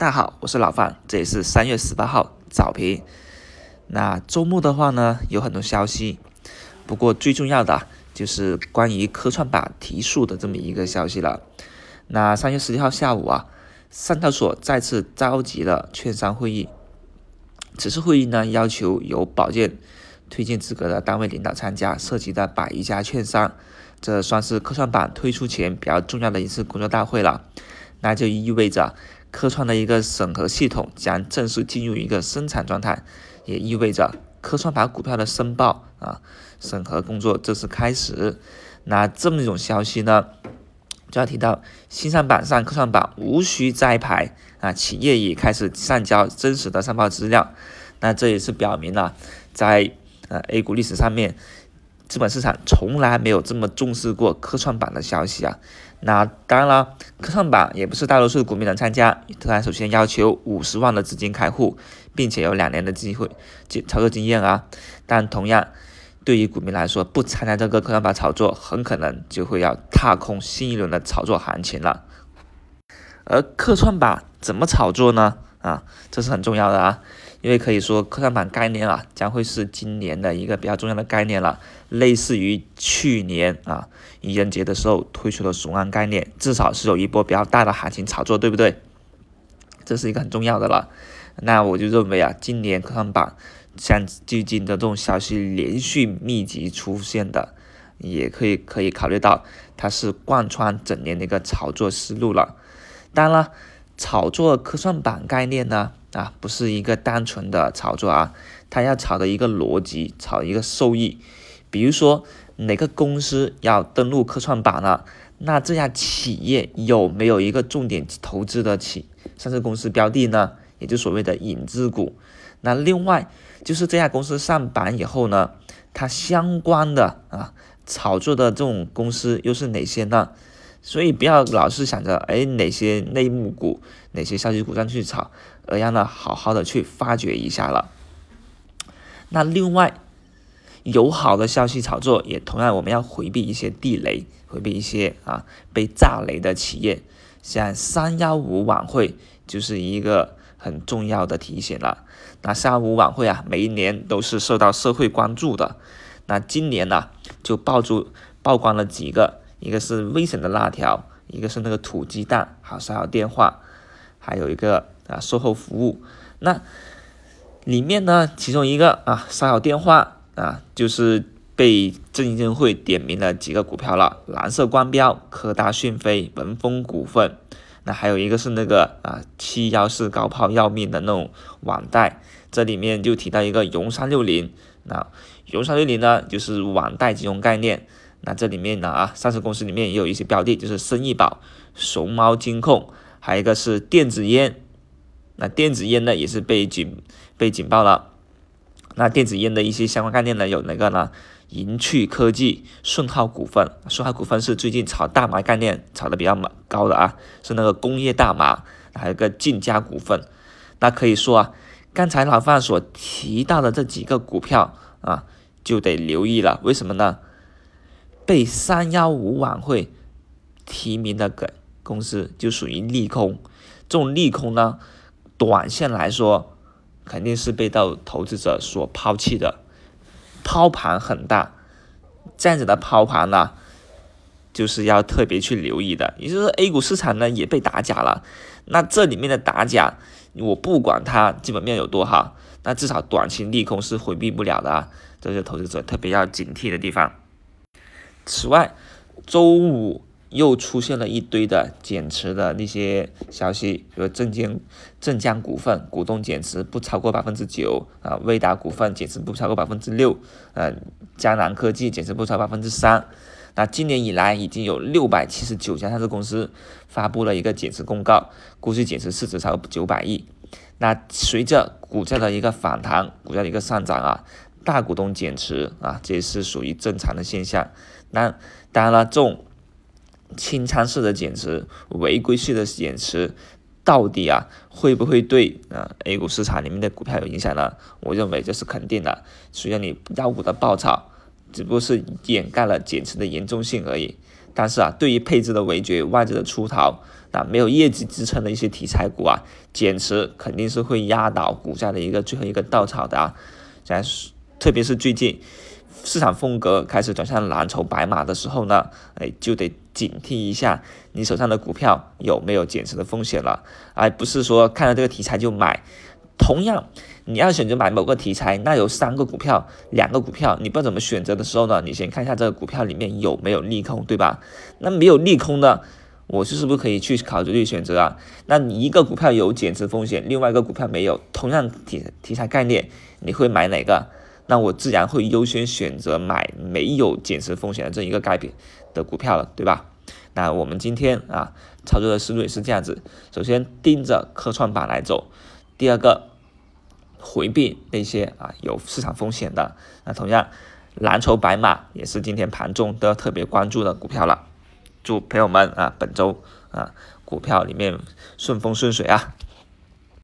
大家好，我是老范，这里是三月十八号早评。那周末的话呢，有很多消息，不过最重要的就是关于科创板提速的这么一个消息了。那三月十六号下午啊，上交所再次召集了券商会议，此次会议呢要求有保荐推荐资格的单位领导参加，涉及的百余家券商，这算是科创板推出前比较重要的一次工作大会了。那就意味着。科创的一个审核系统将正式进入一个生产状态，也意味着科创板股票的申报啊审核工作正式开始。那这么一种消息呢，就要提到新上板上科创板无需摘牌啊，企业也开始上交真实的上报资料。那这也是表明了在呃 A 股历史上面。资本市场从来没有这么重视过科创板的消息啊！那当然了，科创板也不是大多数股民能参加，它首先要求五十万的资金开户，并且有两年的机会操操作经验啊。但同样，对于股民来说，不参加这个科创板炒作，很可能就会要踏空新一轮的炒作行情了。而科创板怎么炒作呢？啊，这是很重要的啊！因为可以说，科创板概念啊，将会是今年的一个比较重要的概念了，类似于去年啊愚人节的时候推出的雄安概念，至少是有一波比较大的行情炒作，对不对？这是一个很重要的了。那我就认为啊，今年科创板像最近的这种消息连续密集出现的，也可以可以考虑到它是贯穿整年的一个炒作思路了。当然了，炒作科创板概念呢？啊，不是一个单纯的炒作啊，它要炒的一个逻辑，炒一个收益。比如说哪个公司要登陆科创板了，那这家企业有没有一个重点投资的企上市公司标的呢？也就所谓的引资股。那另外就是这家公司上板以后呢，它相关的啊炒作的这种公司又是哪些呢？所以不要老是想着哎哪些内幕股、哪些消息股上去炒，而要呢好好的去发掘一下了。那另外有好的消息炒作，也同样我们要回避一些地雷，回避一些啊被炸雷的企业。像三幺五晚会就是一个很重要的提醒了。那三幺五晚会啊，每一年都是受到社会关注的。那今年呢，就爆出曝光了几个。一个是危险的辣条，一个是那个土鸡蛋，还有骚扰电话，还有一个啊售后服务。那里面呢，其中一个啊骚扰电话啊，就是被证监会点名了几个股票了，蓝色光标、科大讯飞、文峰股份。那还有一个是那个啊七幺四高抛要命的那种网贷，这里面就提到一个融三六零，那融三六零呢就是网贷金融概念。那这里面呢啊，上市公司里面也有一些标的，就是生意宝、熊猫金控，还有一个是电子烟。那电子烟呢也是被警被警报了。那电子烟的一些相关概念呢有哪个呢？银趣科技、顺浩股份。顺浩股份是最近炒大麻概念炒的比较高的啊，是那个工业大麻。还有个晋佳股份。那可以说啊，刚才老范所提到的这几个股票啊，就得留意了。为什么呢？被三幺五晚会提名的个公司就属于利空，这种利空呢，短线来说肯定是被到投资者所抛弃的，抛盘很大，这样子的抛盘呢，就是要特别去留意的。也就是 A 股市场呢也被打假了，那这里面的打假，我不管它基本面有多好，那至少短期利空是回避不了的啊，这是投资者特别要警惕的地方。此外，周五又出现了一堆的减持的那些消息，比如证监镇江股份股东减持不超过百分之九啊，威达股份减持不超过百分之六，呃，江南科技减持不超过百分之三。那今年以来已经有六百七十九家上市公司发布了一个减持公告，估计减持市值超九百亿。那随着股价的一个反弹，股价的一个上涨啊。大股东减持啊，这也是属于正常的现象。那当然了，这种清仓式的减持、违规式的减持，到底啊会不会对啊 A 股市场里面的股票有影响呢？我认为这是肯定的。虽然你妖股的爆炒，只不过是掩盖了减持的严重性而已。但是啊，对于配置的围绝、外资的出逃，那没有业绩支撑的一些题材股啊，减持肯定是会压倒股价的一个最后一个稻草的啊。在特别是最近市场风格开始转向蓝筹白马的时候呢，哎，就得警惕一下你手上的股票有没有减持的风险了，而不是说看到这个题材就买。同样，你要选择买某个题材，那有三个股票、两个股票，你不知道怎么选择的时候呢？你先看一下这个股票里面有没有利空，对吧？那没有利空的，我是不是可以去考虑选择啊？那你一个股票有减持风险，另外一个股票没有，同样题题材概念，你会买哪个？那我自然会优先选择买没有减持风险的这一个概念的股票了，对吧？那我们今天啊，操作的思路也是这样子，首先盯着科创板来走，第二个。回避那些啊有市场风险的，那同样蓝筹白马也是今天盘中都要特别关注的股票了。祝朋友们啊本周啊股票里面顺风顺水啊！